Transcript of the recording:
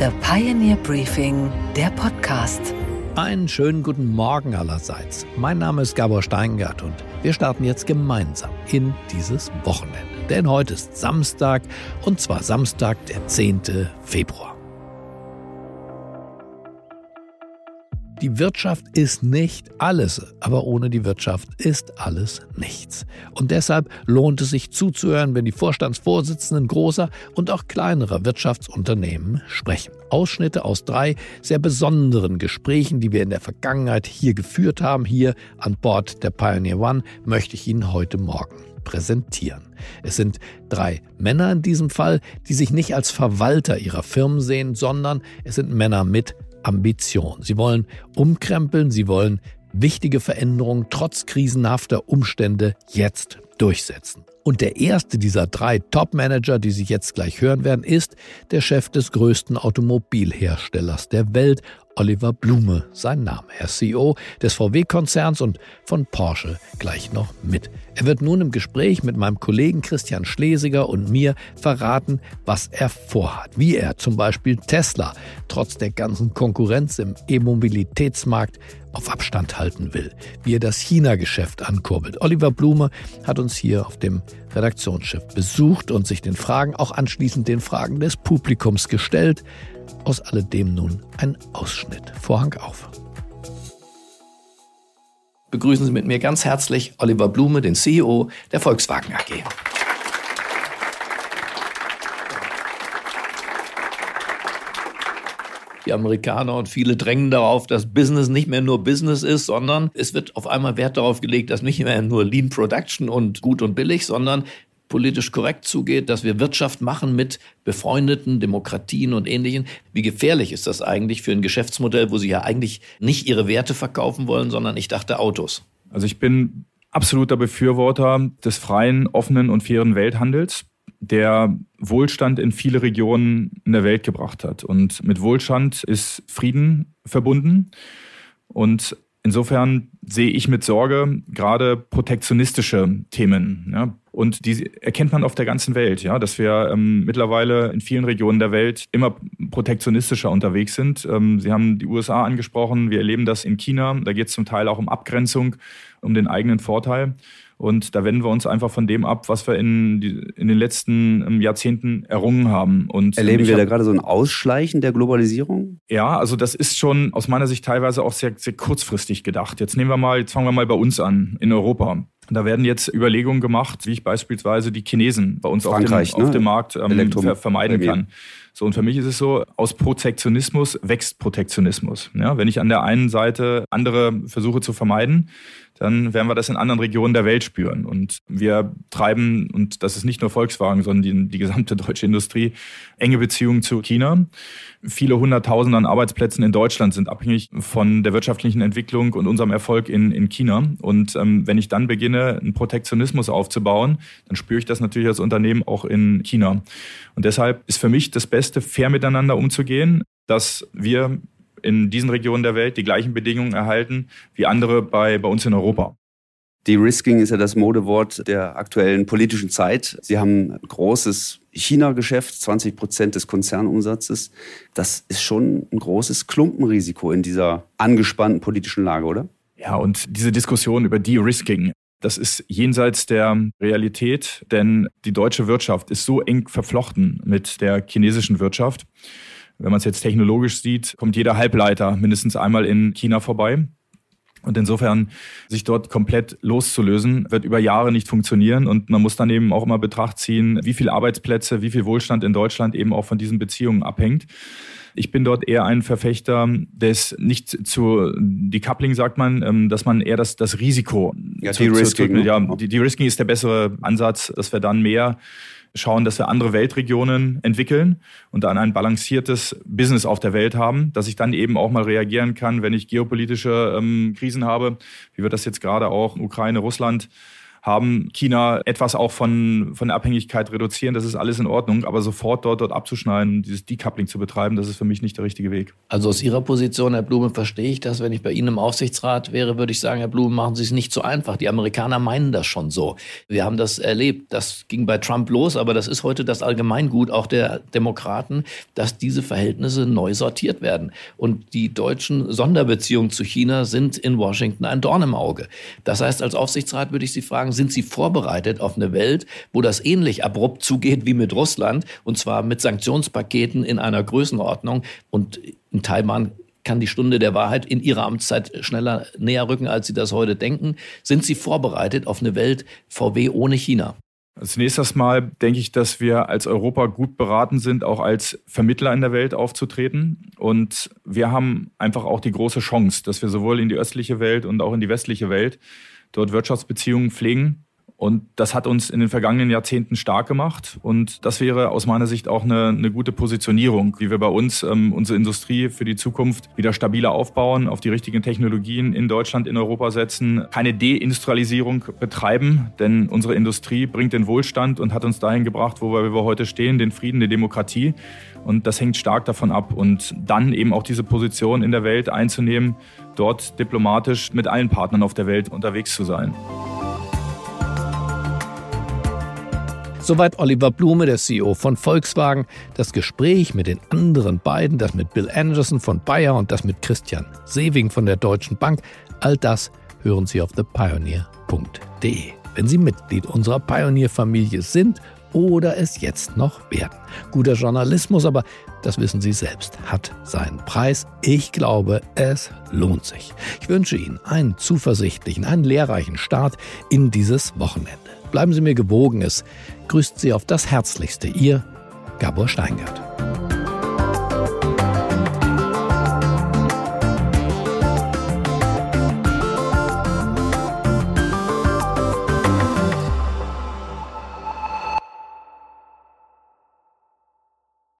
The Pioneer Briefing, der Podcast. Einen schönen guten Morgen allerseits. Mein Name ist Gabor Steingart und wir starten jetzt gemeinsam in dieses Wochenende. Denn heute ist Samstag und zwar Samstag, der 10. Februar. Die Wirtschaft ist nicht alles, aber ohne die Wirtschaft ist alles nichts. Und deshalb lohnt es sich zuzuhören, wenn die Vorstandsvorsitzenden großer und auch kleinerer Wirtschaftsunternehmen sprechen. Ausschnitte aus drei sehr besonderen Gesprächen, die wir in der Vergangenheit hier geführt haben, hier an Bord der Pioneer One, möchte ich Ihnen heute Morgen präsentieren. Es sind drei Männer in diesem Fall, die sich nicht als Verwalter ihrer Firmen sehen, sondern es sind Männer mit Ambition. Sie wollen umkrempeln, sie wollen wichtige Veränderungen trotz krisenhafter Umstände jetzt durchsetzen. Und der erste dieser drei Top-Manager, die Sie jetzt gleich hören werden, ist der Chef des größten Automobilherstellers der Welt, Oliver Blume, sein Name. Er ist CEO des VW-Konzerns und von Porsche gleich noch mit. Er wird nun im Gespräch mit meinem Kollegen Christian Schlesiger und mir verraten, was er vorhat. Wie er zum Beispiel Tesla trotz der ganzen Konkurrenz im E-Mobilitätsmarkt auf Abstand halten will, wie er das China-Geschäft ankurbelt. Oliver Blume hat uns hier auf dem Redaktionsschiff besucht und sich den Fragen, auch anschließend den Fragen des Publikums gestellt. Aus alledem nun ein Ausschnitt. Vorhang auf. Begrüßen Sie mit mir ganz herzlich Oliver Blume, den CEO der Volkswagen AG. Die Amerikaner und viele drängen darauf, dass Business nicht mehr nur Business ist, sondern es wird auf einmal Wert darauf gelegt, dass nicht mehr nur Lean Production und gut und billig, sondern politisch korrekt zugeht, dass wir Wirtschaft machen mit befreundeten Demokratien und Ähnlichem. Wie gefährlich ist das eigentlich für ein Geschäftsmodell, wo Sie ja eigentlich nicht Ihre Werte verkaufen wollen, sondern ich dachte Autos? Also ich bin absoluter Befürworter des freien, offenen und fairen Welthandels, der Wohlstand in viele Regionen in der Welt gebracht hat. Und mit Wohlstand ist Frieden verbunden. Und insofern sehe ich mit Sorge gerade protektionistische Themen. Ja, und die erkennt man auf der ganzen Welt, ja, dass wir ähm, mittlerweile in vielen Regionen der Welt immer protektionistischer unterwegs sind. Ähm, Sie haben die USA angesprochen, wir erleben das in China. Da geht es zum Teil auch um Abgrenzung, um den eigenen Vorteil. Und da wenden wir uns einfach von dem ab, was wir in, in den letzten ähm, Jahrzehnten errungen haben. Und Erleben wir hab, da gerade so ein Ausschleichen der Globalisierung? Ja, also das ist schon aus meiner Sicht teilweise auch sehr, sehr kurzfristig gedacht. Jetzt nehmen wir mal, jetzt fangen wir mal bei uns an, in Europa. Da werden jetzt Überlegungen gemacht, wie ich beispielsweise die Chinesen bei uns auf dem, ne? auf dem, Markt ähm, ver vermeiden kann. So, und für mich ist es so, aus Protektionismus wächst Protektionismus. Ja, wenn ich an der einen Seite andere versuche zu vermeiden, dann werden wir das in anderen Regionen der Welt spüren. Und wir treiben, und das ist nicht nur Volkswagen, sondern die, die gesamte deutsche Industrie, enge Beziehungen zu China. Viele hunderttausende an Arbeitsplätzen in Deutschland sind abhängig von der wirtschaftlichen Entwicklung und unserem Erfolg in, in China. Und ähm, wenn ich dann beginne, einen Protektionismus aufzubauen, dann spüre ich das natürlich als Unternehmen auch in China. Und deshalb ist für mich das Beste, fair miteinander umzugehen, dass wir in diesen Regionen der Welt die gleichen Bedingungen erhalten wie andere bei, bei uns in Europa. De-Risking ist ja das Modewort der aktuellen politischen Zeit. Sie haben ein großes China-Geschäft, 20 Prozent des Konzernumsatzes. Das ist schon ein großes Klumpenrisiko in dieser angespannten politischen Lage, oder? Ja, und diese Diskussion über De-Risking, das ist jenseits der Realität, denn die deutsche Wirtschaft ist so eng verflochten mit der chinesischen Wirtschaft. Wenn man es jetzt technologisch sieht, kommt jeder Halbleiter mindestens einmal in China vorbei. Und insofern sich dort komplett loszulösen, wird über Jahre nicht funktionieren. Und man muss dann eben auch immer Betracht ziehen, wie viele Arbeitsplätze, wie viel Wohlstand in Deutschland eben auch von diesen Beziehungen abhängt. Ich bin dort eher ein Verfechter des nicht zu Decoupling, sagt man, ähm, dass man eher das, das Risiko. Ja, die Risking. Ne? Ja, die, die Risking ist der bessere Ansatz, dass wir dann mehr schauen, dass wir andere Weltregionen entwickeln und dann ein balanciertes Business auf der Welt haben, dass ich dann eben auch mal reagieren kann, wenn ich geopolitische ähm, Krisen habe, wie wir das jetzt gerade auch Ukraine, Russland haben, China etwas auch von, von der Abhängigkeit reduzieren, das ist alles in Ordnung, aber sofort dort, dort abzuschneiden, dieses Decoupling zu betreiben, das ist für mich nicht der richtige Weg. Also aus Ihrer Position, Herr Blume, verstehe ich das. Wenn ich bei Ihnen im Aufsichtsrat wäre, würde ich sagen, Herr Blume, machen Sie es nicht so einfach. Die Amerikaner meinen das schon so. Wir haben das erlebt. Das ging bei Trump los, aber das ist heute das Allgemeingut auch der Demokraten, dass diese Verhältnisse neu sortiert werden. Und die deutschen Sonderbeziehungen zu China sind in Washington ein Dorn im Auge. Das heißt, als Aufsichtsrat würde ich Sie fragen, sind Sie vorbereitet auf eine Welt, wo das ähnlich abrupt zugeht wie mit Russland, und zwar mit Sanktionspaketen in einer Größenordnung und in Taiwan kann die Stunde der Wahrheit in Ihrer Amtszeit schneller näher rücken, als Sie das heute denken. Sind Sie vorbereitet auf eine Welt VW ohne China? Zunächst Mal denke ich, dass wir als Europa gut beraten sind, auch als Vermittler in der Welt aufzutreten. Und wir haben einfach auch die große Chance, dass wir sowohl in die östliche Welt und auch in die westliche Welt dort Wirtschaftsbeziehungen pflegen und das hat uns in den vergangenen Jahrzehnten stark gemacht. Und das wäre aus meiner Sicht auch eine, eine gute Positionierung, wie wir bei uns ähm, unsere Industrie für die Zukunft wieder stabiler aufbauen, auf die richtigen Technologien in Deutschland, in Europa setzen, keine Deindustrialisierung betreiben, denn unsere Industrie bringt den Wohlstand und hat uns dahin gebracht, wo wir heute stehen, den Frieden, die Demokratie. Und das hängt stark davon ab. Und dann eben auch diese Position in der Welt einzunehmen, dort diplomatisch mit allen Partnern auf der Welt unterwegs zu sein. Soweit Oliver Blume, der CEO von Volkswagen. Das Gespräch mit den anderen beiden, das mit Bill Anderson von Bayer und das mit Christian Sewing von der Deutschen Bank, all das hören Sie auf thepioneer.de. Wenn Sie Mitglied unserer Pioneer-Familie sind oder es jetzt noch werden. Guter Journalismus, aber das wissen Sie selbst, hat seinen Preis. Ich glaube, es lohnt sich. Ich wünsche Ihnen einen zuversichtlichen, einen lehrreichen Start in dieses Wochenende. Bleiben Sie mir gewogen, es grüßt Sie auf das Herzlichste, Ihr Gabor Steingart.